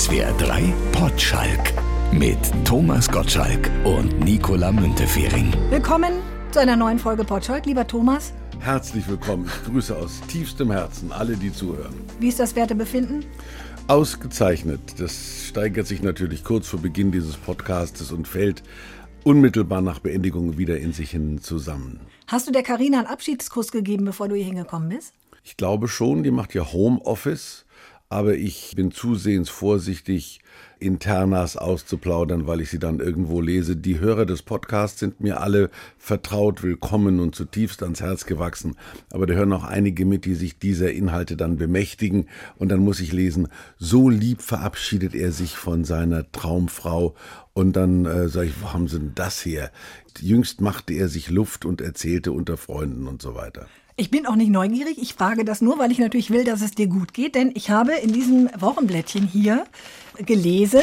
SWR 3 Potschalk mit Thomas Gottschalk und Nicola Müntefering. Willkommen zu einer neuen Folge Potschalk, lieber Thomas. Herzlich willkommen. Ich grüße aus tiefstem Herzen alle, die zuhören. Wie ist das Wertebefinden? Ausgezeichnet. Das steigert sich natürlich kurz vor Beginn dieses Podcastes und fällt unmittelbar nach Beendigung wieder in sich hin zusammen. Hast du der Karina einen Abschiedskuss gegeben, bevor du hier hingekommen bist? Ich glaube schon, die macht ja Homeoffice, aber ich bin zusehends vorsichtig, Internas auszuplaudern, weil ich sie dann irgendwo lese. Die Hörer des Podcasts sind mir alle vertraut, willkommen und zutiefst ans Herz gewachsen. Aber da hören auch einige mit, die sich dieser Inhalte dann bemächtigen. Und dann muss ich lesen, so lieb verabschiedet er sich von seiner Traumfrau. Und dann äh, sage ich, wo haben sie denn das her? Jüngst machte er sich Luft und erzählte unter Freunden und so weiter. Ich bin auch nicht neugierig. Ich frage das nur, weil ich natürlich will, dass es dir gut geht. Denn ich habe in diesem Wochenblättchen hier gelesen,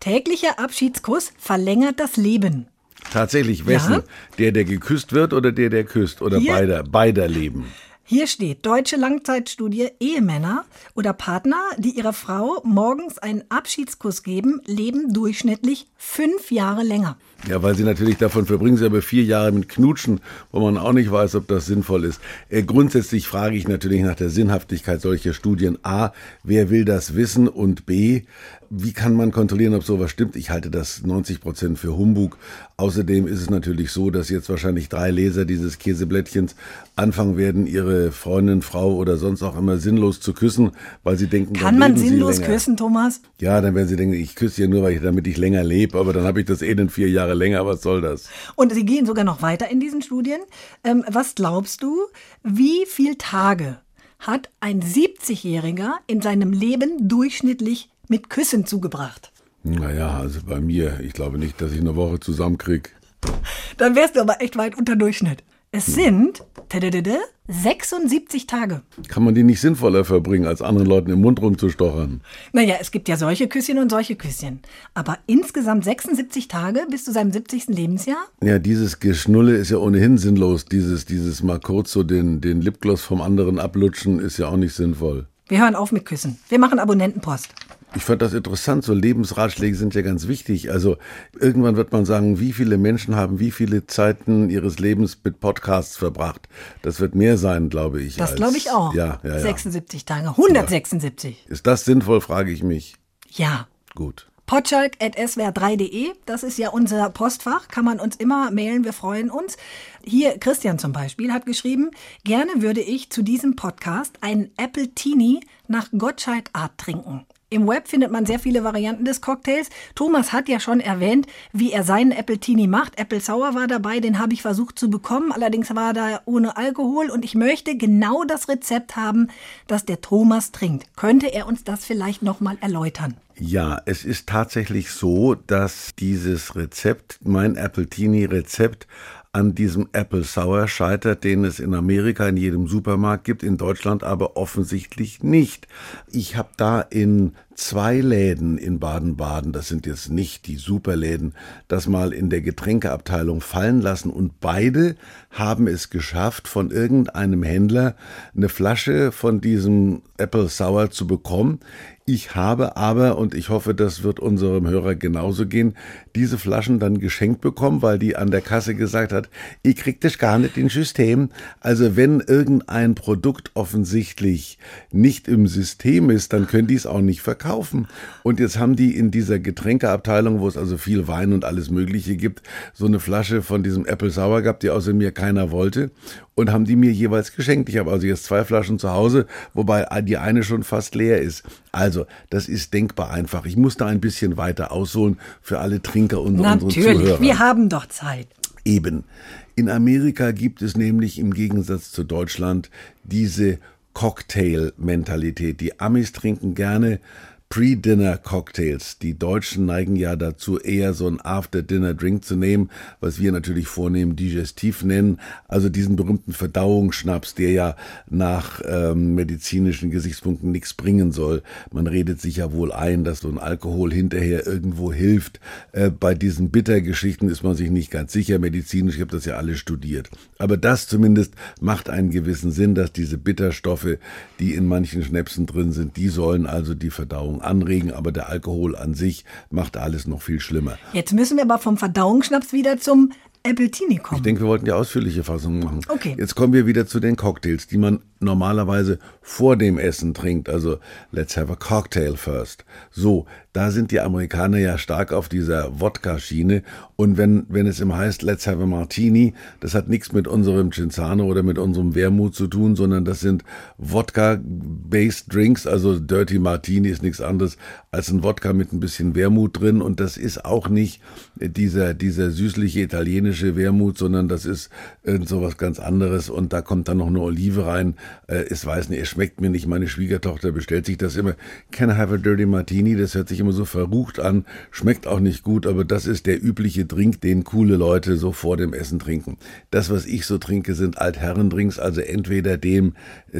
täglicher Abschiedskuss verlängert das Leben. Tatsächlich, wessen? Ja? Der, der geküsst wird oder der, der küsst? Oder hier, beider, beider Leben? Hier steht, deutsche Langzeitstudie, Ehemänner oder Partner, die ihrer Frau morgens einen Abschiedskuss geben, leben durchschnittlich fünf Jahre länger. Ja, weil sie natürlich davon verbringen sie aber vier Jahre mit Knutschen, wo man auch nicht weiß, ob das sinnvoll ist. Äh, grundsätzlich frage ich natürlich nach der Sinnhaftigkeit solcher Studien. A, wer will das wissen? Und B, wie kann man kontrollieren, ob sowas stimmt? Ich halte das 90 Prozent für Humbug. Außerdem ist es natürlich so, dass jetzt wahrscheinlich drei Leser dieses Käseblättchens anfangen werden, ihre Freundin, Frau oder sonst auch immer sinnlos zu küssen, weil sie denken, kann man sinnlos küssen, Thomas? Ja, dann werden sie denken, ich küsse ja nur, weil ich, damit ich länger lebe, aber dann habe ich das eh in vier Jahre länger. Was soll das? Und sie gehen sogar noch weiter in diesen Studien. Ähm, was glaubst du, wie viele Tage hat ein 70-Jähriger in seinem Leben durchschnittlich mit Küssen zugebracht? Naja, also bei mir, ich glaube nicht, dass ich eine Woche zusammenkriege. Dann wärst du aber echt weit unter Durchschnitt. Es sind 76 Tage. Kann man die nicht sinnvoller verbringen, als anderen Leuten im Mund rumzustochern? Naja, es gibt ja solche Küsschen und solche Küsschen. Aber insgesamt 76 Tage bis zu seinem 70. Lebensjahr? Ja, dieses Geschnulle ist ja ohnehin sinnlos. Dieses, dieses mal kurz so den, den Lipgloss vom anderen ablutschen ist ja auch nicht sinnvoll. Wir hören auf mit Küssen. Wir machen Abonnentenpost. Ich fand das interessant. So Lebensratschläge sind ja ganz wichtig. Also irgendwann wird man sagen, wie viele Menschen haben wie viele Zeiten ihres Lebens mit Podcasts verbracht. Das wird mehr sein, glaube ich. Das glaube ich auch. Ja, ja, ja. 76 Tage. 176. Ist das sinnvoll, frage ich mich. Ja. Gut. Potschalk.swr3.de, das ist ja unser Postfach, kann man uns immer mailen, wir freuen uns. Hier, Christian zum Beispiel hat geschrieben, gerne würde ich zu diesem Podcast einen Apple Teenie nach Gottschalk Art trinken. Im Web findet man sehr viele Varianten des Cocktails. Thomas hat ja schon erwähnt, wie er seinen Apple Teenie macht. Apple Sour war dabei, den habe ich versucht zu bekommen. Allerdings war da ohne Alkohol und ich möchte genau das Rezept haben, das der Thomas trinkt. Könnte er uns das vielleicht nochmal erläutern? Ja, es ist tatsächlich so, dass dieses Rezept, mein Apple Teenie Rezept, an diesem Apple Sour scheitert, den es in Amerika in jedem Supermarkt gibt, in Deutschland aber offensichtlich nicht. Ich habe da in zwei Läden in Baden-Baden, das sind jetzt nicht die Superläden, das mal in der Getränkeabteilung fallen lassen und beide haben es geschafft, von irgendeinem Händler eine Flasche von diesem Apple Sour zu bekommen. Ich habe aber, und ich hoffe, das wird unserem Hörer genauso gehen, diese Flaschen dann geschenkt bekommen, weil die an der Kasse gesagt hat, ich krieg das gar nicht in System. Also wenn irgendein Produkt offensichtlich nicht im System ist, dann können die es auch nicht verkaufen. Und jetzt haben die in dieser Getränkeabteilung, wo es also viel Wein und alles Mögliche gibt, so eine Flasche von diesem Apple Sour gehabt, die außer mir keiner wollte und haben die mir jeweils geschenkt. Ich habe also jetzt zwei Flaschen zu Hause, wobei die eine schon fast leer ist. Also, das ist denkbar einfach. Ich muss da ein bisschen weiter ausholen für alle Trinker und unsere Zuhörer. Natürlich, wir haben doch Zeit. Eben. In Amerika gibt es nämlich im Gegensatz zu Deutschland diese Cocktail-Mentalität. Die Amis trinken gerne Pre-Dinner-Cocktails. Die Deutschen neigen ja dazu, eher so ein After-Dinner-Drink zu nehmen, was wir natürlich vornehmen Digestiv nennen. Also diesen berühmten Verdauungsschnaps, der ja nach ähm, medizinischen Gesichtspunkten nichts bringen soll. Man redet sich ja wohl ein, dass so ein Alkohol hinterher irgendwo hilft. Äh, bei diesen Bittergeschichten ist man sich nicht ganz sicher. Medizinisch, ich habe das ja alle studiert. Aber das zumindest macht einen gewissen Sinn, dass diese Bitterstoffe, die in manchen Schnäpsen drin sind, die sollen also die Verdauung anregen, aber der Alkohol an sich macht alles noch viel schlimmer. Jetzt müssen wir aber vom Verdauungsschnaps wieder zum Appletini kommen. Ich denke, wir wollten die ausführliche Fassung machen. Okay. Jetzt kommen wir wieder zu den Cocktails, die man normalerweise vor dem Essen trinkt. Also, let's have a cocktail first. So, da sind die Amerikaner ja stark auf dieser Wodka-Schiene. Und wenn, wenn es immer heißt, let's have a martini, das hat nichts mit unserem Cinzano oder mit unserem Wermut zu tun, sondern das sind Wodka-based Drinks. Also, Dirty Martini ist nichts anderes als ein Wodka mit ein bisschen Wermut drin. Und das ist auch nicht dieser, dieser süßliche italienische Wermut, sondern das ist irgend so was ganz anderes. Und da kommt dann noch eine Olive rein. Äh, es weiß nicht, es schmeckt mir nicht. Meine Schwiegertochter bestellt sich das immer. Can I have a dirty martini? Das hört sich immer so verrucht an, schmeckt auch nicht gut, aber das ist der übliche Drink, den coole Leute so vor dem Essen trinken. Das, was ich so trinke, sind Altherrendrinks, also entweder dem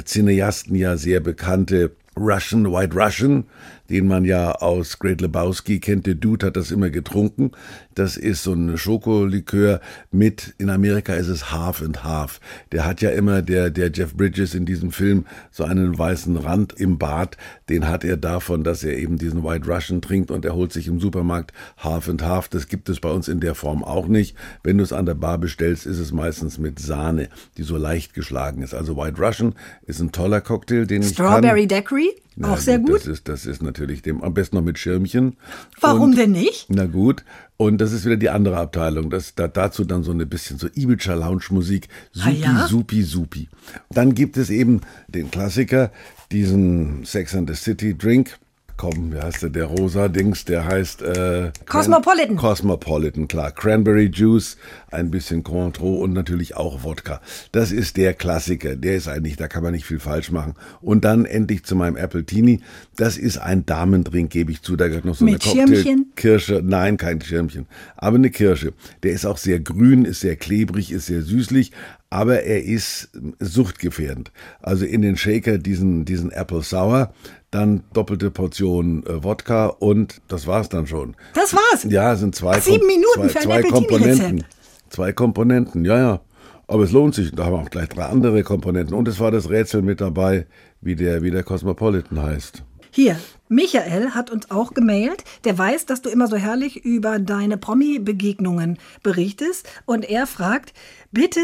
Cineasten ja sehr bekannte Russian, White Russian, den man ja aus Great Lebowski kennt. Der Dude hat das immer getrunken. Das ist so ein Schokolikör mit, in Amerika ist es Half and Half. Der hat ja immer, der, der Jeff Bridges in diesem Film, so einen weißen Rand im Bart. Den hat er davon, dass er eben diesen White Russian trinkt und er holt sich im Supermarkt Half and Half. Das gibt es bei uns in der Form auch nicht. Wenn du es an der Bar bestellst, ist es meistens mit Sahne, die so leicht geschlagen ist. Also White Russian ist ein toller Cocktail, den Strawberry ich kann. Daiquiri? Na, auch sehr gut. Das ist, das ist natürlich dem, am besten noch mit Schirmchen. Warum und, denn nicht? Na gut. Und das ist wieder die andere Abteilung. Das, da, dazu dann so ein bisschen so Ibiza Lounge Musik. Supi, Ah ja? supi, supi. Dann gibt es eben den Klassiker, diesen Sex and the City Drink. Komm, wie heißt der? Der rosa Dings, der heißt äh, Cosmopolitan. Cosmopolitan, klar. Cranberry Juice, ein bisschen Cointreau und natürlich auch Wodka. Das ist der Klassiker. Der ist eigentlich, da kann man nicht viel falsch machen. Und dann endlich zu meinem Appletini. Das ist ein Damendrink, gebe ich zu. Da gehört noch so Mit eine Cocktail Schirmchen? Kirsche. Nein, kein Schirmchen. Aber eine Kirsche. Der ist auch sehr grün, ist sehr klebrig, ist sehr süßlich. Aber er ist suchtgefährdend. Also in den Shaker diesen, diesen Apple Sour, dann doppelte Portion äh, Wodka und das war's dann schon. Das war's. Ja, es sind zwei, Sieben Minuten zwei, zwei. Komponenten. Zwei Komponenten, ja, ja. Aber es lohnt sich. Da haben wir auch gleich drei andere Komponenten. Und es war das Rätsel mit dabei, wie der, wie der Cosmopolitan heißt. Hier, Michael hat uns auch gemailt. Der weiß, dass du immer so herrlich über deine Promi-Begegnungen berichtest. Und er fragt, bitte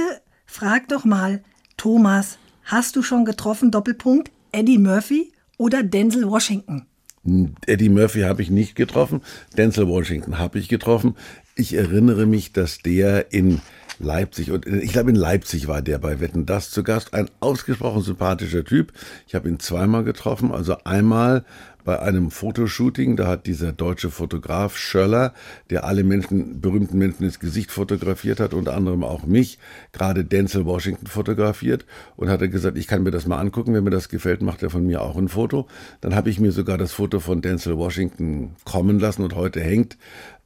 frag doch mal, Thomas, hast du schon getroffen, Doppelpunkt, Eddie Murphy oder Denzel Washington? Eddie Murphy habe ich nicht getroffen, Denzel Washington habe ich getroffen. Ich erinnere mich, dass der in Leipzig und ich glaube in Leipzig war der bei Wetten das zu Gast, ein ausgesprochen sympathischer Typ. Ich habe ihn zweimal getroffen, also einmal bei einem Fotoshooting, da hat dieser deutsche Fotograf Schöller, der alle Menschen, berühmten Menschen ins Gesicht fotografiert hat, unter anderem auch mich, gerade Denzel Washington fotografiert und hat er gesagt, ich kann mir das mal angucken, wenn mir das gefällt, macht er von mir auch ein Foto. Dann habe ich mir sogar das Foto von Denzel Washington kommen lassen und heute hängt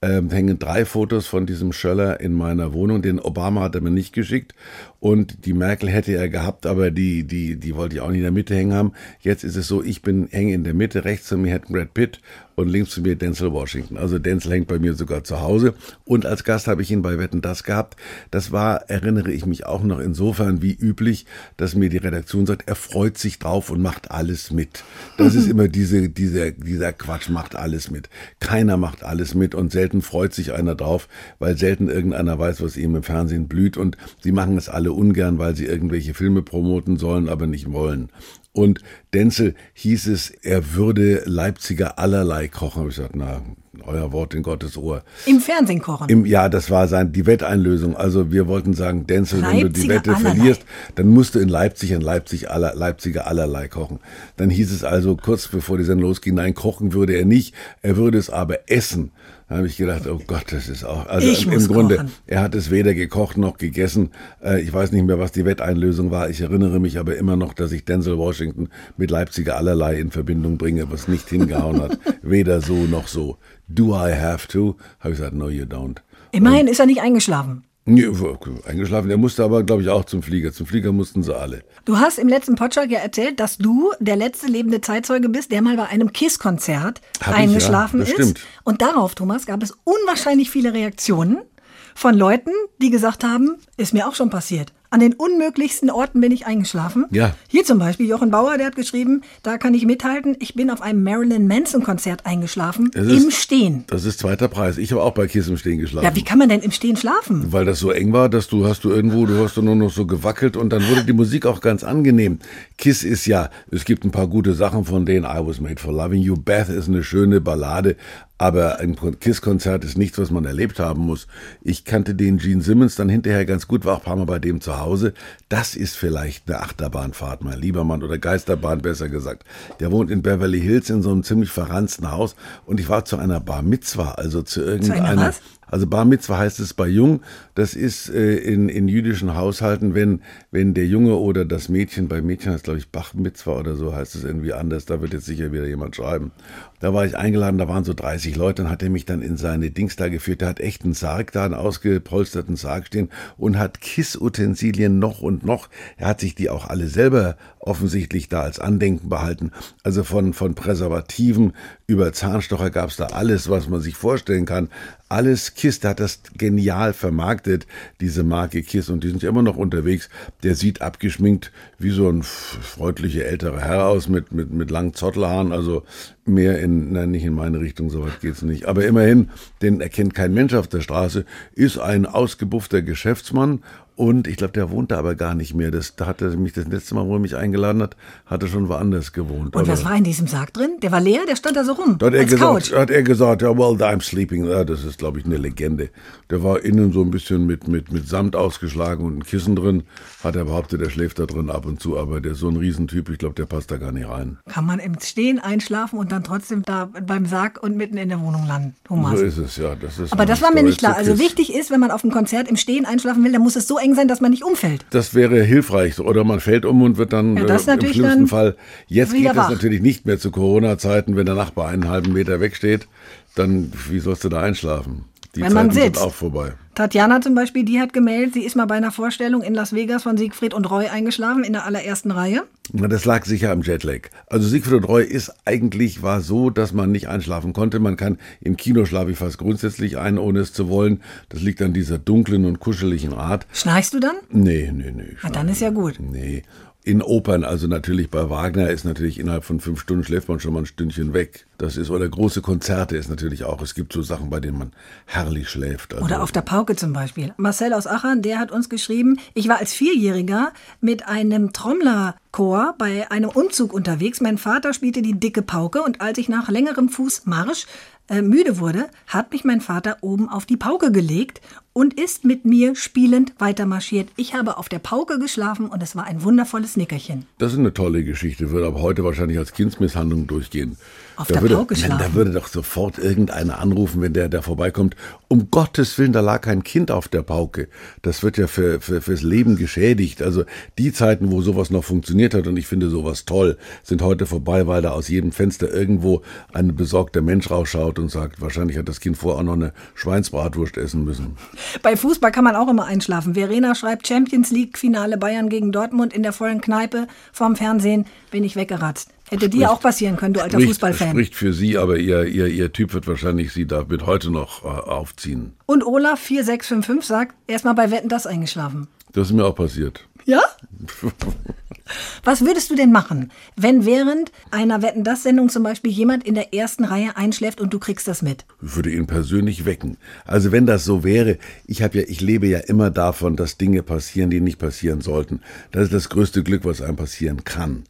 ähm, hängen drei Fotos von diesem Schöller in meiner Wohnung. Den Obama hat er mir nicht geschickt und die Merkel hätte er gehabt, aber die, die, die wollte ich auch nicht in der Mitte hängen haben. Jetzt ist es so, ich bin hänge in der Mitte, rechts zu mir hat Brad Pitt und links zu mir Denzel Washington. Also Denzel hängt bei mir sogar zu Hause und als Gast habe ich ihn bei Wetten das gehabt. Das war, erinnere ich mich auch noch insofern wie üblich, dass mir die Redaktion sagt, er freut sich drauf und macht alles mit. Das ist immer diese, dieser, dieser Quatsch, macht alles mit. Keiner macht alles mit und selten freut sich einer drauf, weil selten irgendeiner weiß, was ihm im Fernsehen blüht und sie machen es alle ungern, weil sie irgendwelche Filme promoten sollen, aber nicht wollen. Und Denzel hieß es, er würde Leipziger allerlei kochen. Habe ich gesagt, na, euer Wort in Gottes Ohr. Im Fernsehen kochen. Im, ja, das war sein, die Wetteinlösung. Also wir wollten sagen, Denzel, wenn du die Leipziger Wette allerlei. verlierst, dann musst du in Leipzig in Leipzig aller, Leipziger allerlei kochen. Dann hieß es also kurz bevor die Sendung losging, nein, kochen würde er nicht, er würde es aber essen. Da habe ich gedacht, oh Gott, das ist auch. Also Ich im Grunde, kochen. er hat es weder gekocht noch gegessen. Äh, ich weiß nicht mehr, was die Wetteinlösung war. Ich erinnere mich aber immer noch, dass ich Denzel Washington mit Leipziger allerlei in Verbindung bringe, was nicht hingehauen hat. Weder so noch so. Do I have to? Habe ich gesagt, no, you don't. Immerhin ist er nicht eingeschlafen. Nee, eingeschlafen. Er musste aber, glaube ich, auch zum Flieger. Zum Flieger mussten sie alle. Du hast im letzten Podcast ja erzählt, dass du der letzte lebende Zeitzeuge bist, der mal bei einem KISS-Konzert Hab ich, eingeschlafen ja, ist. stimmt. Und darauf, Thomas, gab es unwahrscheinlich viele Reaktionen von Leuten, die gesagt haben, ist mir auch schon passiert. An den unmöglichsten Orten bin ich eingeschlafen. Ja. Hier zum Beispiel Jochen Bauer, der hat geschrieben, da kann ich mithalten, ich bin auf einem Marilyn Manson Konzert eingeschlafen, Das ist- im Stehen. Das ist zweiter Preis. Ich habe auch bei Kiss im Stehen geschlafen. Ja, wie kann man denn im Stehen schlafen? Weil das so eng war, dass du hast du irgendwo, du hast du nur noch so gewackelt und dann wurde die Musik auch ganz angenehm. Kiss ist ja, es gibt ein paar gute Sachen von denen. I was made for loving you. Beth ist eine schöne Ballade. Aber ein Kiss-Konzert ist nichts, was man erlebt haben muss. Ich kannte den Gene Simmons dann hinterher ganz gut, war auch ein paar Mal bei dem zu Hause. Das ist vielleicht eine Achterbahnfahrt, mein lieber Mann, oder Geisterbahn besser gesagt. Der wohnt in Beverly Hills in so einem ziemlich verranzten Haus und ich war zu einer Bar Mitzwa, also zu irgendeiner... was? Also Bar Mitzwa heißt es bei Jung. Das ist äh, in, in jüdischen Haushalten, wenn, wenn der Junge oder das Mädchen, bei Mädchen heißt glaube ich Bach Mitzwa oder so heißt es irgendwie anders, da wird jetzt sicher wieder jemand schreiben. Da war ich eingeladen, da waren so 30 Leute, dann hat er mich dann in seine Dings da geführt. Der hat echt einen Sarg da, einen ausgepolsterten Sarg stehen und hat Kissutensilien noch und noch. Er hat sich die auch alle selber offensichtlich da als Andenken behalten. Also von, von Präservativen über Zahnstocher gab es da alles, was man sich vorstellen kann. Alles Kiss, der hat das genial vermarktet, diese Marke Kiss, und die sind ja immer noch unterwegs. Der sieht abgeschminkt wie so ein freundlicher älterer Herr aus mit, mit, mit langen Zottelhaaren, also mehr in, nein, nicht in meine Richtung, soweit geht's nicht. Aber immerhin, den erkennt kein Mensch auf der Straße, ist ein ausgebuffter Geschäftsmann und ich glaube, der wohnt da aber gar nicht mehr. Das, da hat er mich das letzte Mal, wo er mich eingeladen hat, hat er schon woanders gewohnt. Und Aber- was war in diesem Sarg drin? Der war leer, der stand da so rum. da hat er, gesagt, hat er gesagt, ja, well, I'm sleeping. Ja, das ist, glaube ich, eine Legende. Der war innen so ein bisschen mit, mit, mit Samt ausgeschlagen und ein Kissen drin. Hat er behauptet, er schläft da drin ab und zu, aber der ist so ein Riesentyp, ich glaube, der passt da gar nicht rein. Kann man im Stehen einschlafen und dann trotzdem da beim Sarg und mitten in der Wohnung landen. Thomas. So ist es, ja. Das ist Aber das war mir nicht klar. Also wichtig ist, wenn man auf einem Konzert im Stehen einschlafen will, dann muss es so eng sein, dass man nicht umfällt. Das wäre hilfreich. Oder man fällt um und wird dann Ja, das äh, im natürlich schlimmsten Fall. Jetzt geht das wach. natürlich nicht mehr zu Corona-Zeiten, wenn der Nachbar einen halben Meter wegsteht. Dann, wie sollst du da einschlafen? Die Wenn man Zeiten sind sitzt. auch vorbei. Tatjana zum Beispiel, die hat gemeldet, sie ist mal bei einer Vorstellung in Las Vegas von Siegfried und Roy eingeschlafen in der allerersten Reihe. Na, das lag sicher am Jetlag. Also Siegfried und Roy ist eigentlich war so, dass man nicht einschlafen konnte. Man kann im Kino schlafe ich fast grundsätzlich ein, ohne es zu wollen. Das liegt an dieser dunklen und kuscheligen Art. Schnarchst du dann? Nee, nee, nee. Na, dann ist ja gut. Nee. In Opern, also natürlich bei Wagner ist natürlich innerhalb von fünf Stunden schläft man schon mal ein Stündchen weg. Das ist, oder große Konzerte ist natürlich auch. Es gibt so Sachen, bei denen man herrlich schläft. Also, Oder auf der Pauke zum Beispiel. Marcel aus Aachen, der hat uns geschrieben, ich war als Vierjähriger mit einem Trommlerchor bei einem Umzug unterwegs. Mein Vater spielte die dicke Pauke und als ich nach längerem Fußmarsch äh, müde wurde, hat mich mein Vater oben auf die Pauke gelegt und ist mit mir spielend weitermarschiert. Ich habe auf der Pauke geschlafen und es war ein wundervolles Nickerchen. Das ist eine tolle Geschichte, würde aber heute wahrscheinlich als Kindsmisshandlung durchgehen. Auf da der würde, Pauke Nein, schlafen. Da würde doch sofort irgendeiner anrufen, wenn der da vorbeikommt. Um Gottes Willen, da lag kein Kind auf der Pauke. Das wird ja für, für, fürs Leben geschädigt. Also die Zeiten, wo sowas noch funktioniert hat, und ich finde sowas toll, sind heute vorbei, weil da aus jedem Fenster irgendwo ein besorgter Mensch rausschaut und sagt, wahrscheinlich hat das Kind vorher auch noch eine Schweinsbratwurst essen müssen. Bei Fußball kann man auch immer einschlafen. Verena schreibt Champions League Finale Bayern gegen Dortmund in der vollen Kneipe vorm Fernsehen bin ich weggeratzt. Hätte dir auch passieren können, du alter Spricht, Fußballfan. spricht für Sie, aber ihr, ihr, ihr Typ wird wahrscheinlich Sie damit heute noch äh, aufziehen. Und Olaf 4655 sagt, erstmal bei Wetten das eingeschlafen. Das ist mir auch passiert. Ja? Was würdest du denn machen, wenn während einer Wetten das Sendung zum Beispiel jemand in der ersten Reihe einschläft und du kriegst das mit? Ich würde ihn persönlich wecken. Also wenn das so wäre, ich habe ja, ich lebe ja immer davon, dass Dinge passieren, die nicht passieren sollten. Das ist das größte Glück, was einem passieren kann.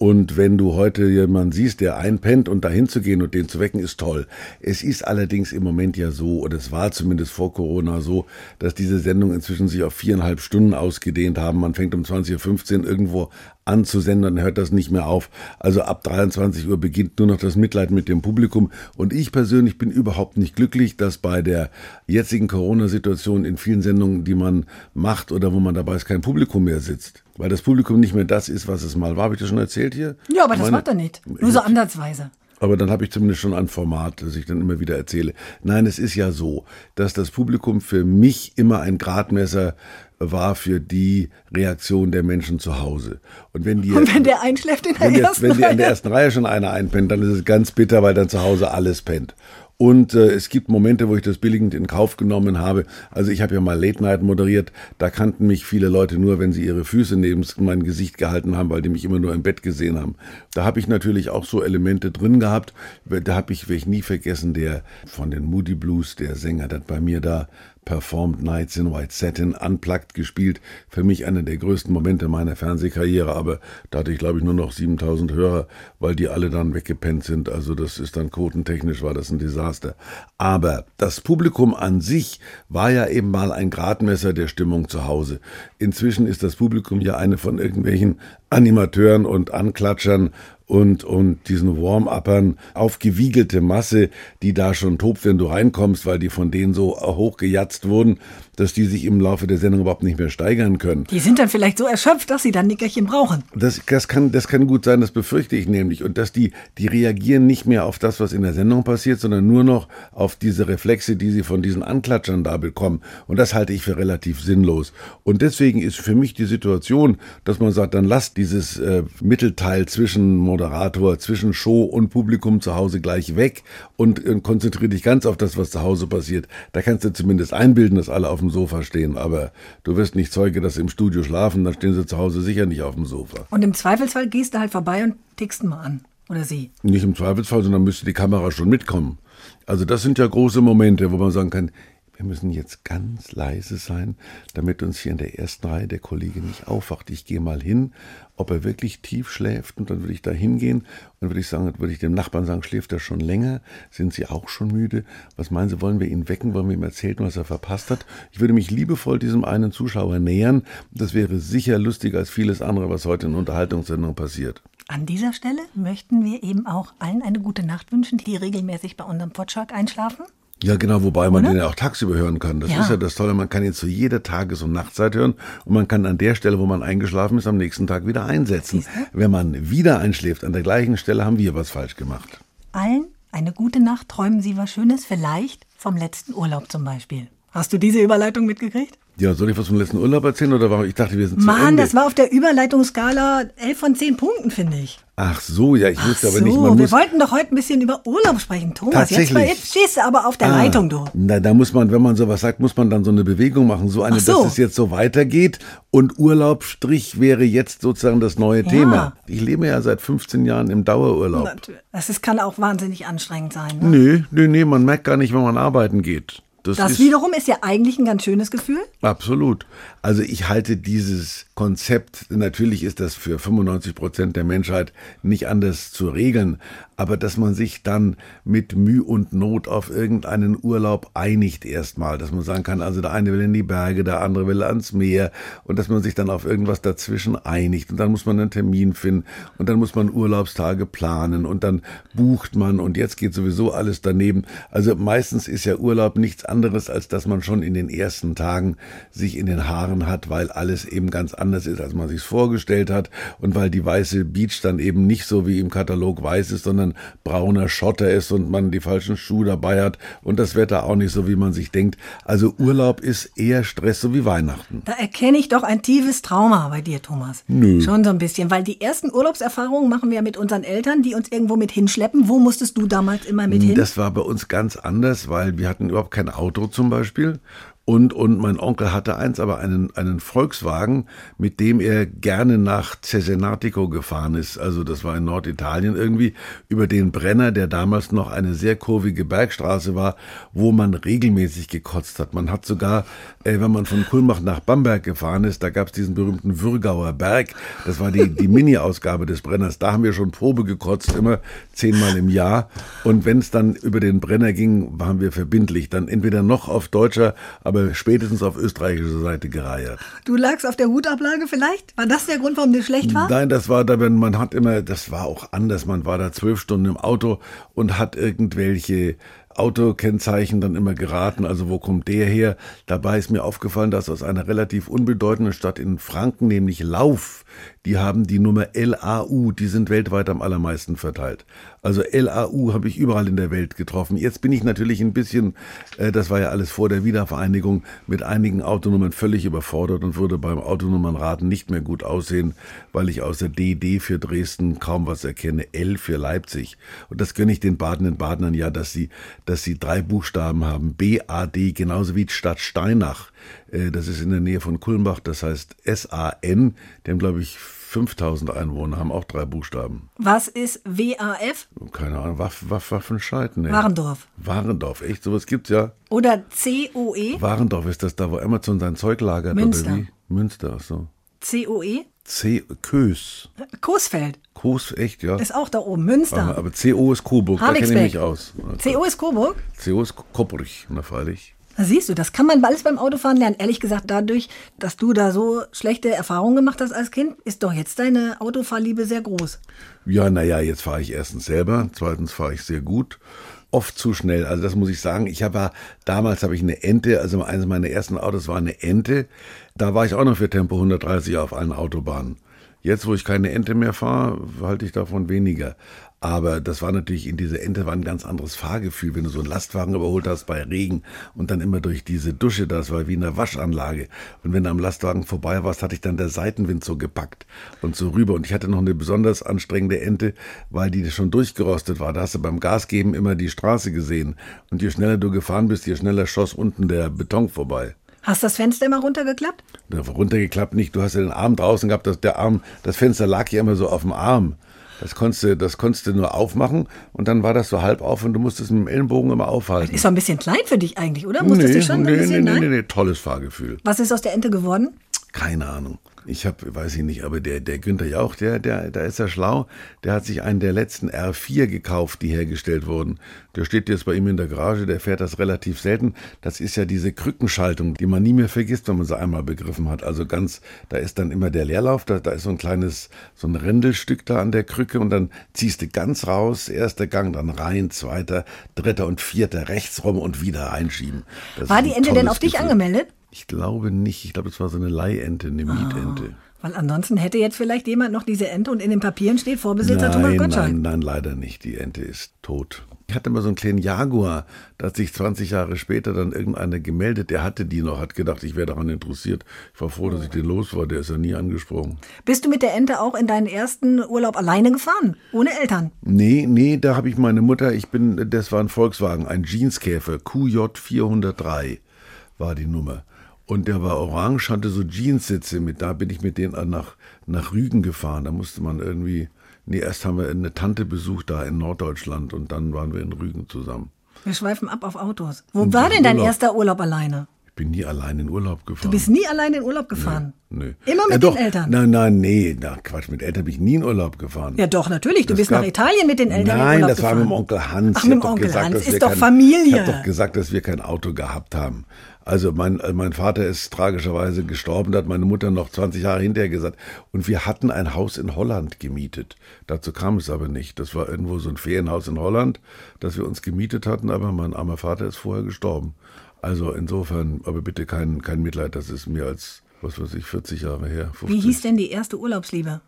Und wenn du heute jemanden siehst, der einpennt und dahin zu gehen und den zu wecken, ist toll. Es ist allerdings im Moment ja so, oder es war zumindest vor Corona so, dass diese Sendungen inzwischen sich auf viereinhalb Stunden ausgedehnt haben. Man fängt um 20.15 Uhr irgendwo an zu senden, dann hört das nicht mehr auf. Also ab 23 Uhr beginnt nur noch das Mitleid mit dem Publikum. Und ich persönlich bin überhaupt nicht glücklich, dass bei der jetzigen Corona-Situation in vielen Sendungen, die man macht oder wo man dabei ist, kein Publikum mehr sitzt. Weil das Publikum nicht mehr das ist, was es mal war. Habe ich das schon erzählt hier? Ja, aber das Meine- macht er nicht. Nur so ansatzweise. aber dann habe ich zumindest schon ein Format, das ich dann immer wieder erzähle. Nein, es ist ja so, dass das Publikum für mich immer ein Gradmesser war für die Reaktion der Menschen zu Hause. Und wenn die, Und wenn der einschläft in der ersten wenn die in der Reihe. ersten Reihe schon einer einpennt, dann ist es ganz bitter, weil dann zu Hause alles pennt. Und äh, es gibt Momente, wo ich das billigend in Kauf genommen habe. Also ich habe ja mal Late Night moderiert. Da kannten mich viele Leute nur, wenn sie ihre Füße neben mein Gesicht gehalten haben, weil die mich immer nur im Bett gesehen haben. Da habe ich natürlich auch so Elemente drin gehabt. Da habe ich, werde ich nie vergessen, der von den Moody Blues, der Sänger, der hat bei mir da performt Nights in White Satin, unplugged gespielt. Für mich einer der größten Momente meiner Fernsehkarriere, aber da hatte ich glaube ich nur noch 7000 Hörer, weil die alle dann weggepennt sind. Also das ist dann quotentechnisch war das ein Desaster. Aber das Publikum an sich war ja eben mal ein Gradmesser der Stimmung zu Hause. Inzwischen ist das Publikum ja eine von irgendwelchen Animateuren und Anklatschern und, und diesen Warm-Uppern aufgewiegelte Masse, die da schon tobt, wenn du reinkommst, weil die von denen so hochgejatzt wurden dass die sich im Laufe der Sendung überhaupt nicht mehr steigern können. Die sind dann vielleicht so erschöpft, dass sie dann Nickerchen brauchen. Das, das, kann, das kann gut sein, das befürchte ich nämlich. Und dass die, die reagieren nicht mehr auf das, was in der Sendung passiert, sondern nur noch auf diese Reflexe, die sie von diesen Anklatschern da bekommen. Und das halte ich für relativ sinnlos. Und deswegen ist für mich die Situation, dass man sagt, dann lasst dieses äh, Mittelteil zwischen Moderator, zwischen Show und Publikum zu Hause gleich weg und äh, konzentriere dich ganz auf das, was zu Hause passiert. Da kannst du zumindest einbilden, dass alle auf dem dem Sofa stehen, aber du wirst nicht Zeuge, dass sie im Studio schlafen, dann stehen sie zu Hause sicher nicht auf dem Sofa. Und im Zweifelsfall gehst du halt vorbei und tickst mal an. Oder sie? Nicht im Zweifelsfall, sondern müsste die Kamera schon mitkommen. Also das sind ja große Momente, wo man sagen kann, wir müssen jetzt ganz leise sein, damit uns hier in der ersten Reihe der Kollege nicht aufwacht. Ich gehe mal hin, ob er wirklich tief schläft und dann würde ich da hingehen und würde ich sagen, würde ich dem Nachbarn sagen, schläft er schon länger? Sind Sie auch schon müde? Was meinen Sie, wollen wir ihn wecken? Wollen wir ihm erzählen, was er verpasst hat? Ich würde mich liebevoll diesem einen Zuschauer nähern. Das wäre sicher lustiger als vieles andere, was heute in Unterhaltungssendungen passiert. An dieser Stelle möchten wir eben auch allen eine gute Nacht wünschen, die regelmäßig bei unserem Potschak einschlafen. Ja, genau, wobei man Oder? den ja auch tagsüber hören kann. Das ja. ist ja das Tolle, man kann ihn zu jeder Tages- und Nachtzeit hören und man kann an der Stelle, wo man eingeschlafen ist, am nächsten Tag wieder einsetzen. Wenn man wieder einschläft, an der gleichen Stelle haben wir was falsch gemacht. Allen eine gute Nacht, träumen Sie was Schönes, vielleicht vom letzten Urlaub zum Beispiel. Hast du diese Überleitung mitgekriegt? Ja, soll ich was vom letzten Urlaub erzählen oder war ich dachte, wir sind Mann, zu Ende? das war auf der Überleitungsskala 11 von 10 Punkten, finde ich. Ach so, ja, ich wusste aber so, nicht, man wir wollten doch heute ein bisschen über Urlaub sprechen, Thomas. Tatsächlich. Jetzt, jetzt stehst du aber auf der ah, Leitung, du. Na, da muss man, wenn man sowas sagt, muss man dann so eine Bewegung machen, so eine, so. dass es jetzt so weitergeht und Urlaubstrich wäre jetzt sozusagen das neue ja. Thema. Ich lebe ja seit 15 Jahren im Dauerurlaub. Das ist, kann auch wahnsinnig anstrengend sein. Ne? Nee, nee, nee, man merkt gar nicht, wenn man arbeiten geht. Das, das ist, wiederum ist ja eigentlich ein ganz schönes Gefühl. Absolut. Also ich halte dieses Konzept, natürlich ist das für 95 Prozent der Menschheit nicht anders zu regeln, aber dass man sich dann mit Mühe und Not auf irgendeinen Urlaub einigt erstmal, dass man sagen kann, also der eine will in die Berge, der andere will ans Meer und dass man sich dann auf irgendwas dazwischen einigt und dann muss man einen Termin finden und dann muss man Urlaubstage planen und dann bucht man und jetzt geht sowieso alles daneben. Also meistens ist ja Urlaub nichts anderes, als dass man schon in den ersten Tagen sich in den Haaren hat, weil alles eben ganz anders ist, als man sich vorgestellt hat und weil die weiße Beach dann eben nicht so wie im Katalog weiß ist, sondern brauner Schotter ist und man die falschen Schuhe dabei hat und das Wetter auch nicht so, wie man sich denkt. Also Urlaub ist eher Stress, so wie Weihnachten. Da erkenne ich doch ein tiefes Trauma bei dir, Thomas. Nö. Schon so ein bisschen, weil die ersten Urlaubserfahrungen machen wir mit unseren Eltern, die uns irgendwo mit hinschleppen. Wo musstest du damals immer mit hin? Das war bei uns ganz anders, weil wir hatten überhaupt kein Auto zum Beispiel und, und mein Onkel hatte eins, aber einen, einen Volkswagen, mit dem er gerne nach Cesenatico gefahren ist. Also das war in Norditalien irgendwie, über den Brenner, der damals noch eine sehr kurvige Bergstraße war, wo man regelmäßig gekotzt hat. Man hat sogar, äh, wenn man von Kulmbach nach Bamberg gefahren ist, da gab es diesen berühmten Würgauer Berg. Das war die, die Mini-Ausgabe des Brenners. Da haben wir schon Probe gekotzt, immer zehnmal im Jahr. Und wenn es dann über den Brenner ging, waren wir verbindlich. Dann entweder noch auf deutscher, aber aber spätestens auf österreichischer Seite gereiert. Du lagst auf der Hutablage vielleicht? War das der Grund, warum dir schlecht war? Nein, das war da, man hat immer, das war auch anders. Man war da zwölf Stunden im Auto und hat irgendwelche Autokennzeichen dann immer geraten, also wo kommt der her? Dabei ist mir aufgefallen, dass aus einer relativ unbedeutenden Stadt in Franken, nämlich Lauf, die haben die Nummer LAU, die sind weltweit am allermeisten verteilt. Also LAU habe ich überall in der Welt getroffen. Jetzt bin ich natürlich ein bisschen, äh, das war ja alles vor der Wiedervereinigung, mit einigen Autonummern völlig überfordert und würde beim Autonummernraten nicht mehr gut aussehen, weil ich außer DD für Dresden kaum was erkenne, L für Leipzig. Und das gönne ich den Badenden Badnern ja, dass sie, dass sie drei Buchstaben haben, B, A, D, genauso wie Stadt Steinach. Äh, das ist in der Nähe von Kulmbach, das heißt S-A-N. Die haben, glaube ich, 5000 Einwohner, haben auch drei Buchstaben. Was ist WAF? Keine Ahnung, Waff, Waff, Waffenscheid? Nee. Warendorf. Warendorf, echt? Sowas gibt's ja. Oder COE? Warendorf ist das da, wo Amazon sein Zeug lagert, Münster. oder wie? Münster, ach so. COE? C, Kös. Coesfeld. Kos, echt, ja. Ist auch da oben. Münster. Aber, aber CO ist Coburg, da kenne ich mich aus. CO ist Coburg? CO ist Coburg, na freilich. Siehst du, das kann man alles beim Autofahren lernen. Ehrlich gesagt, dadurch, dass du da so schlechte Erfahrungen gemacht hast als Kind, ist doch jetzt deine Autofahrliebe sehr groß. Ja, naja, jetzt fahre ich erstens selber, zweitens fahre ich sehr gut. Oft zu schnell, also das muss ich sagen. Ich habe damals habe ich eine Ente, also eines meiner ersten Autos war eine Ente. Da war ich auch noch für Tempo 130 auf allen Autobahnen. Jetzt, wo ich keine Ente mehr fahre, halte ich davon weniger. Aber das war natürlich in dieser Ente war ein ganz anderes Fahrgefühl, wenn du so einen Lastwagen überholt hast bei Regen und dann immer durch diese Dusche, das war wie eine Waschanlage. Und wenn du am Lastwagen vorbei warst, hatte ich dann der Seitenwind so gepackt und so rüber. Und ich hatte noch eine besonders anstrengende Ente, weil die schon durchgerostet war. Da hast du beim Gasgeben immer die Straße gesehen. Und je schneller du gefahren bist, je schneller schoss unten der Beton vorbei. Hast das Fenster immer runtergeklappt? Runtergeklappt nicht. Du hast ja den Arm draußen gehabt, dass der Arm, das Fenster lag ja immer so auf dem Arm. Das konntest, du, das konntest du nur aufmachen und dann war das so halb auf und du musstest mit dem Ellenbogen immer aufhalten. Ist doch ein bisschen klein für dich eigentlich, oder? Musstest du schon nee, ein bisschen, nee, nee, nein? nee, nee, tolles Fahrgefühl. Was ist aus der Ente geworden? Keine Ahnung. Ich habe, weiß ich nicht, aber der, der Günther Jauch, der, der, da ist er schlau. Der hat sich einen der letzten R4 gekauft, die hergestellt wurden. Der steht jetzt bei ihm in der Garage, der fährt das relativ selten. Das ist ja diese Krückenschaltung, die man nie mehr vergisst, wenn man sie einmal begriffen hat. Also ganz, da ist dann immer der Leerlauf, da, da ist so ein kleines, so ein Rändelstück da an der Krücke und dann ziehst du ganz raus, erster Gang, dann rein, zweiter, dritter und vierter, rechts rum und wieder reinschieben. Das War die Ente denn auf dich Gefühl. angemeldet? Ich glaube nicht. Ich glaube, es war so eine Leihente, eine Mietente. Weil ansonsten hätte jetzt vielleicht jemand noch diese Ente und in den Papieren steht Vorbesitzer Thomas Gottschalk. nein, nein, leider nicht. Die Ente ist tot. Ich hatte mal so einen kleinen Jaguar, da hat sich 20 Jahre später dann irgendeiner gemeldet, der hatte die noch, hat gedacht, ich wäre daran interessiert. Ich war froh, dass ich den los war, der ist ja nie angesprochen. Bist du mit der Ente auch in deinen ersten Urlaub alleine gefahren? Ohne Eltern? Nee, nee, da habe ich meine Mutter, ich bin, das war ein Volkswagen, ein Jeanskäfer, QJ 403 war die Nummer. Und der war orange, hatte so Jeanssitze mit, da bin ich mit denen nach, nach Rügen gefahren. Da musste man irgendwie, nee, erst haben wir eine Tante besucht da in Norddeutschland und dann waren wir in Rügen zusammen. Wir schweifen ab auf Autos. Wo war denn dein Urlaub. erster Urlaub alleine? Ich bin nie allein in Urlaub gefahren. Du bist nie alleine in Urlaub gefahren. Nö. Immer mit ja, doch. den Eltern? Nein, nein, nee, na Quatsch, mit Eltern bin ich nie in Urlaub gefahren. Ja, doch, natürlich. Du Das bist gab- nach Italien mit den Eltern Nein, in Urlaub das war gefahren. mit dem Onkel Hans. Ach, Ich mit dem Onkel gesagt, Hans. Ist doch kein, Familie. Ich habe doch gesagt, dass wir kein Auto gehabt haben. Also mein, äh, mein Vater ist tragischerweise gestorben, da hat meine Mutter noch 20 Jahre hinterher gesagt. Und wir hatten ein Haus in Holland gemietet. Dazu kam es aber nicht. Das war irgendwo so ein Ferienhaus in Holland, das wir uns gemietet hatten, aber mein armer Vater ist vorher gestorben. Also insofern, aber bitte kein, kein Mitleid, das ist mehr als, was weiß ich, 40 Jahre her. 50. Wie hieß denn die erste Urlaubsliebe?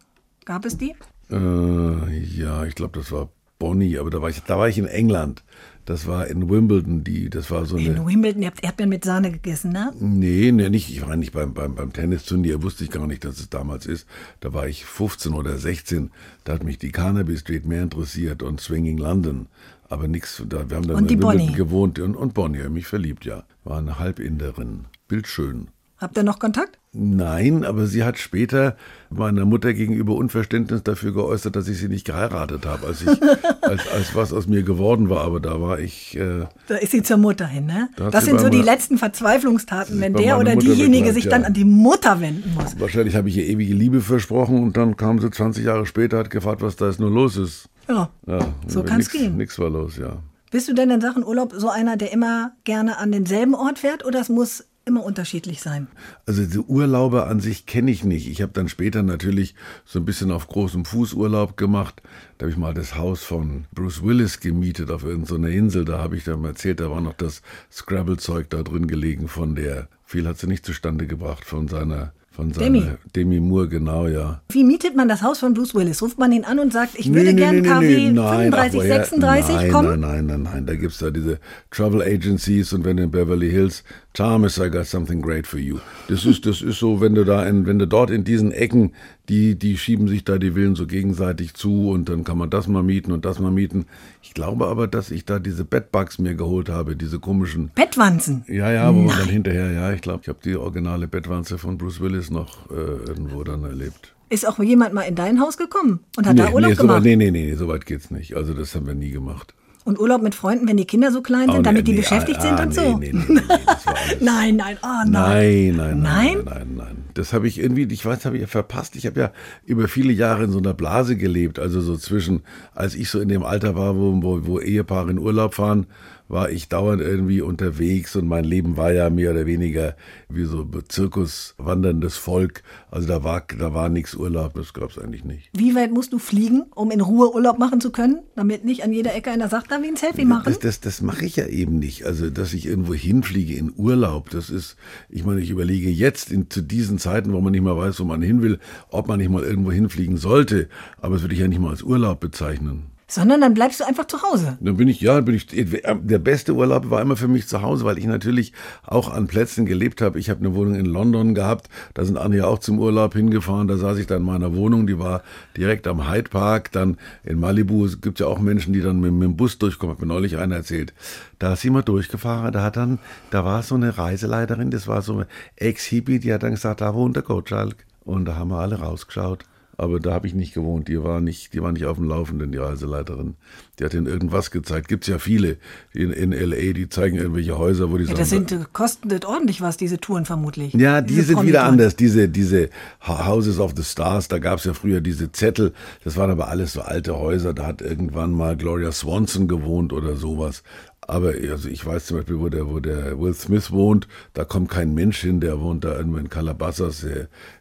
Gab es die? Äh, ja, ich glaube, das war Bonnie, aber da war ich, da war ich in England. Das war in Wimbledon, die, das war so eine. In Wimbledon, ihr habt Erdbeeren mit Sahne gegessen, ne? Nee, nee, nicht. Ich war nicht beim, beim, beim Tennisturnier, wusste ich gar nicht, dass es damals ist. Da war ich 15 oder 16. Da hat mich die Carnaby Street mehr interessiert und Swinging London. Aber nichts, da, wir haben dann Und in Wimbledon gewohnt und, und Bonnie, mich verliebt, ja. War eine Halbinderin. Bildschön. Habt ihr noch Kontakt? Nein, aber sie hat später meiner Mutter gegenüber Unverständnis dafür geäußert, dass ich sie nicht geheiratet habe, als, ich, als, als was aus mir geworden war. Aber da war ich, äh, Da ist sie zur Mutter hin, ne? Da Das sind so die letzten Verzweiflungstaten, wenn der oder Mutter diejenige begleitet, sich ja. dann an die Mutter wenden muss. wahrscheinlich habe ich ihr ewige Liebe versprochen und dann kam sie 20 Jahre später, hat gefragt, was da jetzt nur los ist. Ja, Ja, so kann's nix- gehen. Nix war los, ja. Bist du denn in Sachen Urlaub so einer, der immer gerne an denselben Ort fährt oder es muss immer unterschiedlich sein? Also die Urlaube an sich kenne ich nicht. Ich habe dann später natürlich so ein bisschen auf großem Fuß Urlaub gemacht. Da habe ich mal das Haus von Bruce Willis gemietet auf irgendeiner Insel. Da habe ich dann erzählt, da war noch das Scrabble-Zeug da drin gelegen von der, viel hat sie nicht zustande gebracht, von seiner, von seiner Demi. Demi Moore, genau, ja. Wie mietet man das Haus von Bruce Willis? Ruft man ihn an und sagt, ich würde nee, gern nee, KW nee, nein, 35, ach, woher? 36 nein, kommen? Nein, nein, nein, nein. Da gibt es da diese Travel Agencies und wenn in Beverly Hills, Thomas, I got something great for you. Das ist, das ist so, wenn du da in, wenn du dort in diesen Ecken, die, die schieben sich da die Villen so gegenseitig zu und dann kann man das mal mieten und das mal mieten. Ich glaube aber, dass ich da diese Bedbugs mir geholt habe, diese komischen. Bettwanzen. Ja, ja, wo man dann hinterher, ja, ich glaube, ich habe die originale Bettwanze von Bruce Willis noch äh, irgendwo dann erlebt. Ist auch jemand mal in dein Haus gekommen und hat da Urlaub nee, so gemacht? weit, nee, nee, nee, so weit geht's nicht. Also das haben wir nie gemacht. Und Urlaub mit Freunden, wenn die Kinder so klein sind, Oh, damit nee, die nee, beschäftigt ah, sind ah, und nee, so? Nee, nee, nee, nee. Nein, nein, oh nein. Nein, nein, nein, Nein? nein, nein. Das habe ich irgendwie, ich weiß, habe ich ja verpasst. Ich habe ja über viele Jahre in so einer Blase gelebt, also so zwischen, als ich so in dem Alter war, wo, wo, wo Ehepaare in Urlaub fahren, war ich dauernd irgendwie unterwegs und mein Leben war ja mehr oder weniger wie so Zirkus wanderndes Volk. Also da war, da war nichts Urlaub, das gab's eigentlich nicht. Wie weit musst du fliegen, um in Ruhe Urlaub machen zu können, damit nicht an jeder Ecke einer sagt, da wie ein Selfie machen? Das, das, das mache ich ja eben nicht. Also, dass ich irgendwo hinfliege in Urlaub, das ist, ich meine, ich überlege jetzt in, zu diesen Zeiten, wo man nicht mal weiß, wo man hin will, ob man nicht mal irgendwo hinfliegen sollte. Aber das würde ich ja nicht mal als Urlaub bezeichnen. Sondern dann bleibst du einfach zu Hause. Dann bin ich, ja, bin ich, der beste Urlaub war immer für mich zu Hause, weil ich natürlich auch an Plätzen gelebt habe. Ich habe eine Wohnung in London gehabt, da sind andere auch zum Urlaub hingefahren, da saß ich dann in meiner Wohnung, die war direkt am Hyde Park, dann in Malibu, es gibt ja auch Menschen, die dann mit, mit dem Bus durchkommen, hat mir neulich einer erzählt. Da ist jemand durchgefahren, da hat dann, da war so eine Reiseleiterin, das war so eine Ex-Hippie, die hat dann gesagt, da wohnt der Gottschalk. Und da haben wir alle rausgeschaut. Aber da habe ich nicht gewohnt. Die war nicht, die war nicht auf dem Laufenden, die Reiseleiterin. Die hat ihnen irgendwas gezeigt. Gibt's ja viele in, in L.A., die zeigen irgendwelche Häuser, wo die Ja, sagen, das sind, äh, kosten das ordentlich was, diese Touren vermutlich. ja, die Diese sind wieder anders. Diese, diese Houses of the Stars, da gab's ja früher diese Zettel. Das waren aber alles so alte Häuser. Da hat irgendwann mal Gloria Swanson gewohnt oder sowas. Aber also ich weiß zum Beispiel, wo der, wo der Will Smith wohnt, da kommt kein Mensch hin, der wohnt da irgendwo in Calabasas.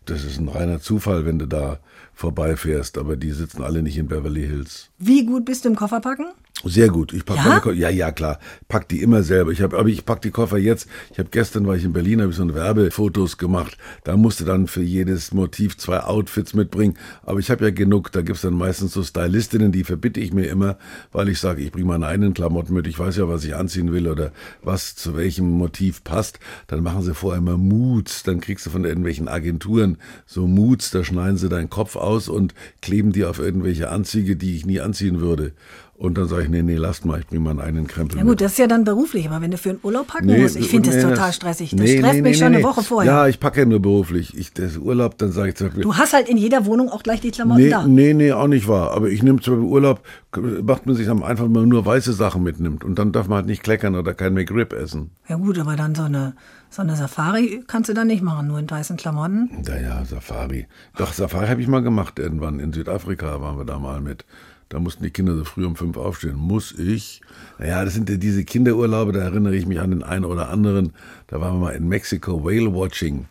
Das ist ein reiner Zufall, wenn du da vorbeifährst. Aber die sitzen alle nicht in Beverly Hills. Wie gut bist du im Kofferpacken? Sehr gut. Ich pack Ja? meine Ko ja, ja, klar. Pack die immer selber. Ich habe, aber ich pack die Koffer jetzt. Ich habe gestern war ich in Berlin, habe ich so ein Werbefotos gemacht. Da musste dann für jedes Motiv zwei Outfits mitbringen. Aber ich habe ja genug. Da gibt's dann meistens so Stylistinnen, die verbitte ich mir immer, weil ich sage, ich bringe meine eigenen Klamotten mit. Ich weiß ja, was ich anziehen will oder was zu welchem Motiv passt. Dann machen sie vorher immer Moods. Dann kriegst du von irgendwelchen Agenturen so Moods. Da schneiden sie deinen Kopf aus und kleben die auf irgendwelche Anzüge, die ich nie anziehen würde. Und dann sage ich, nee, nee, lasst mal, ich bringe meinen eigenen Krempel Ja mit. gut, das ist ja dann beruflich, aber wenn du für einen Urlaub packen musst, ich finde das nee, total stressig. Das nee, stresst nee, mich nee, schon nee. eine Woche vorher. Ja, ich packe ja nur beruflich. Ich, das Urlaub, dann sage ich zum Beispiel, Du hast halt in jeder Wohnung auch gleich die Klamotten nee, da. nee, nee, auch nicht wahr. Aber ich nehme zum Beispiel Urlaub, macht man sich am einfach, wenn man nur weiße Sachen mitnimmt. Und dann darf man halt nicht kleckern oder kein McRib essen. Ja gut, aber dann so eine, so eine Safari kannst du dann nicht machen, nur in weißen Klamotten. Naja, Safari. Doch, Safari habe ich mal gemacht irgendwann. In Südafrika waren wir da mal mit. Da mussten die Kinder so früh um fünf aufstehen. Muss ich? Naja, das sind ja diese Kinderurlaube, da erinnere ich mich an den einen oder anderen. Da waren wir mal in Mexiko, Whale Watching.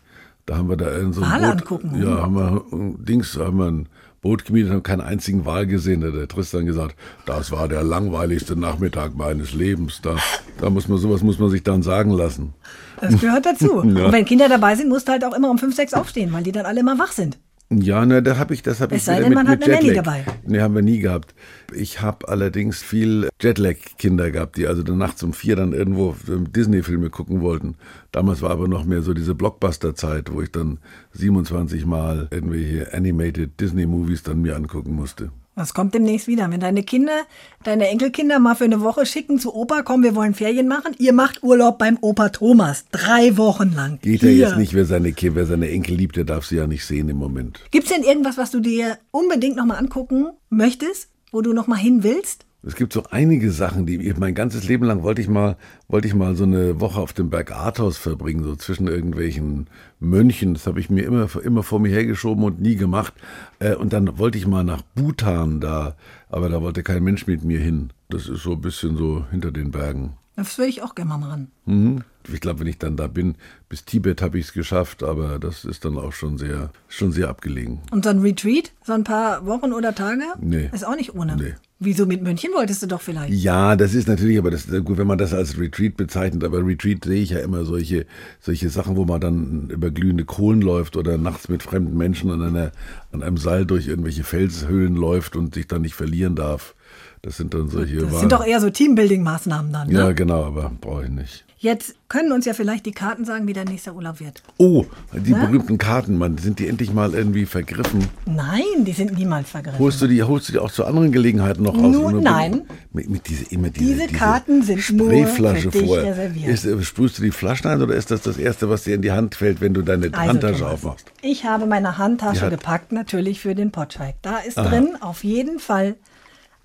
Da haben wir da in so ein Wale Boot, angucken, Ja, haben wir Dings, haben wir ein Boot gemietet, haben keinen einzigen Wal gesehen. Da hat der Tristan gesagt, das war der langweiligste Nachmittag meines Lebens. Da, da muss man sowas muss man sich dann sagen lassen. Das gehört dazu. Und wenn Kinder dabei sind, musst du halt auch immer um fünf, sechs aufstehen, weil die dann alle immer wach sind. Ja, ne, da habe ich, das habe ich Es sei denn, mit, man hat mit eine Nanny Jetlag. dabei. Nee, haben wir nie gehabt. Ich habe allerdings viel Jetlag-Kinder gehabt, die also nachts um vier dann irgendwo Disney-Filme gucken wollten. Damals war aber noch mehr so diese Blockbuster-Zeit, wo ich dann 27 Mal irgendwelche Animated Disney-Movies dann mir angucken musste. Das kommt demnächst wieder. Wenn deine Kinder, deine Enkelkinder mal für eine Woche schicken zu Opa, komm, wir wollen Ferien machen. Ihr macht Urlaub beim Opa Thomas. Drei Wochen lang. Geht ja jetzt nicht, wer seine, wer seine Enkel liebt, der darf sie ja nicht sehen im Moment. Gibt's denn irgendwas, was du dir unbedingt nochmal angucken möchtest, wo du nochmal hin willst? Es gibt so einige Sachen, die ich mein ganzes Leben lang wollte ich mal, wollte ich mal so eine Woche auf dem Berg Athos verbringen, so zwischen irgendwelchen Mönchen. Das habe ich mir immer, immer vor mir hergeschoben und nie gemacht. Äh, Und dann wollte ich mal nach Bhutan da, aber da wollte kein Mensch mit mir hin. Das ist so ein bisschen so hinter den Bergen. Das würde ich auch gerne mal machen. Mhm. Ich glaube, wenn ich dann da bin, bis Tibet habe ich es geschafft, aber das ist dann auch schon sehr, schon sehr abgelegen. Und so ein Retreat, so ein paar Wochen oder Tage? Nee. Ist auch nicht ohne. Nee. Wieso mit München wolltest du doch vielleicht? Ja, das ist natürlich, aber das gut, wenn man das als Retreat bezeichnet, aber Retreat sehe ich ja immer solche, solche Sachen, wo man dann über glühende Kohlen läuft oder nachts mit fremden Menschen an, einer, an einem Seil durch irgendwelche Felshöhlen läuft und sich dann nicht verlieren darf. Das sind dann solche. Das sind doch eher so Teambuilding-Maßnahmen dann. Ne? Ja, genau, aber brauche ich nicht. Jetzt können uns ja vielleicht die Karten sagen, wie der nächste Urlaub wird. Oh, die ne? berühmten Karten, Mann, sind die endlich mal irgendwie vergriffen? Nein, die sind niemals vergriffen. Holst du die, holst du die auch zu anderen Gelegenheiten noch aus? Nun, nein. Mit, mit diese, immer diese, diese Karten diese sind nur für dich vorher. reserviert. Ist, äh, sprühst du die Flaschen ein oder ist das das Erste, was dir in die Hand fällt, wenn du deine Also, Handtasche Thomas, aufmachst? Ich habe meine Handtasche Ja. gepackt, natürlich für den Potschalk. Da ist Aha. drin auf jeden Fall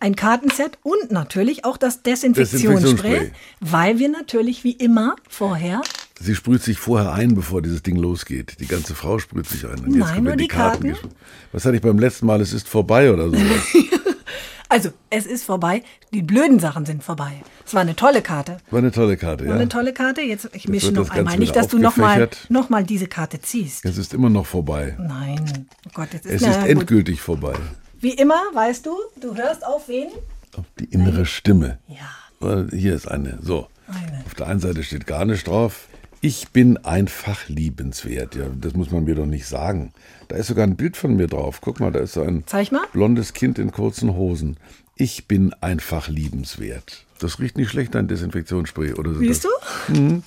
ein Kartenset und natürlich auch das Desinfektionsspray, Desinfektionsspray. weil wir natürlich wie immer vorher Sie sprüht sich vorher ein, bevor dieses Ding losgeht. Die ganze Frau sprüht sich ein. Und jetzt Nein, nur die Karten. gesprüht. Was hatte ich beim letzten Mal? Es ist vorbei oder so. Also, es ist vorbei. Die blöden Sachen sind vorbei. Es war eine tolle Karte. War eine tolle Karte, War ja. eine tolle Karte. Jetzt, ich mische wird noch einmal. Nicht, dass du noch mal, aufgefächert. noch mal diese Karte ziehst. Es ist immer noch vorbei. Nein. Oh Gott, jetzt ist, Es ist gut. endgültig vorbei. Wie immer, weißt du, du hörst auf wen? Auf die innere Stimme. Ja. Hier ist eine. So. Eine. Auf der einen Seite steht gar nicht drauf. Ich bin einfach liebenswert. Ja, das muss man mir doch nicht sagen. Da ist sogar ein Bild von mir drauf. Guck mal, da ist so ein blondes Kind in kurzen Hosen. Ich bin einfach liebenswert. Das riecht nicht schlecht, dein Desinfektionsspray, oder? sind Siehst das- du? Mhm.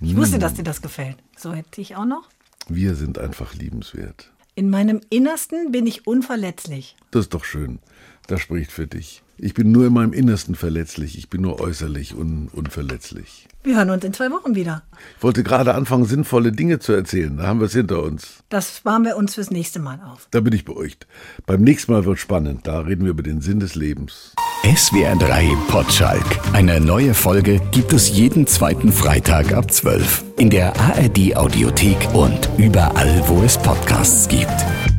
Ich wusste, dass dir das gefällt. So hätte ich auch noch. Wir sind einfach liebenswert. In meinem Innersten bin ich unverletzlich. Das ist doch schön. Das spricht für dich. Ich bin nur in meinem Innersten verletzlich. Ich bin nur äußerlich un unverletzlich. Wir hören uns in zwei Wochen wieder. Ich wollte gerade anfangen, sinnvolle Dinge zu erzählen. Da haben wir es hinter uns. Das sparen wir uns fürs nächste Mal auf. Da bin ich beruhigt. Beim nächsten Mal wird spannend. Da reden wir über den Sinn des Lebens. SWR 3 Potschalk. Eine neue Folge gibt es jeden zweiten Freitag ab 12. In der ARD Audiothek und überall, wo es Podcasts gibt.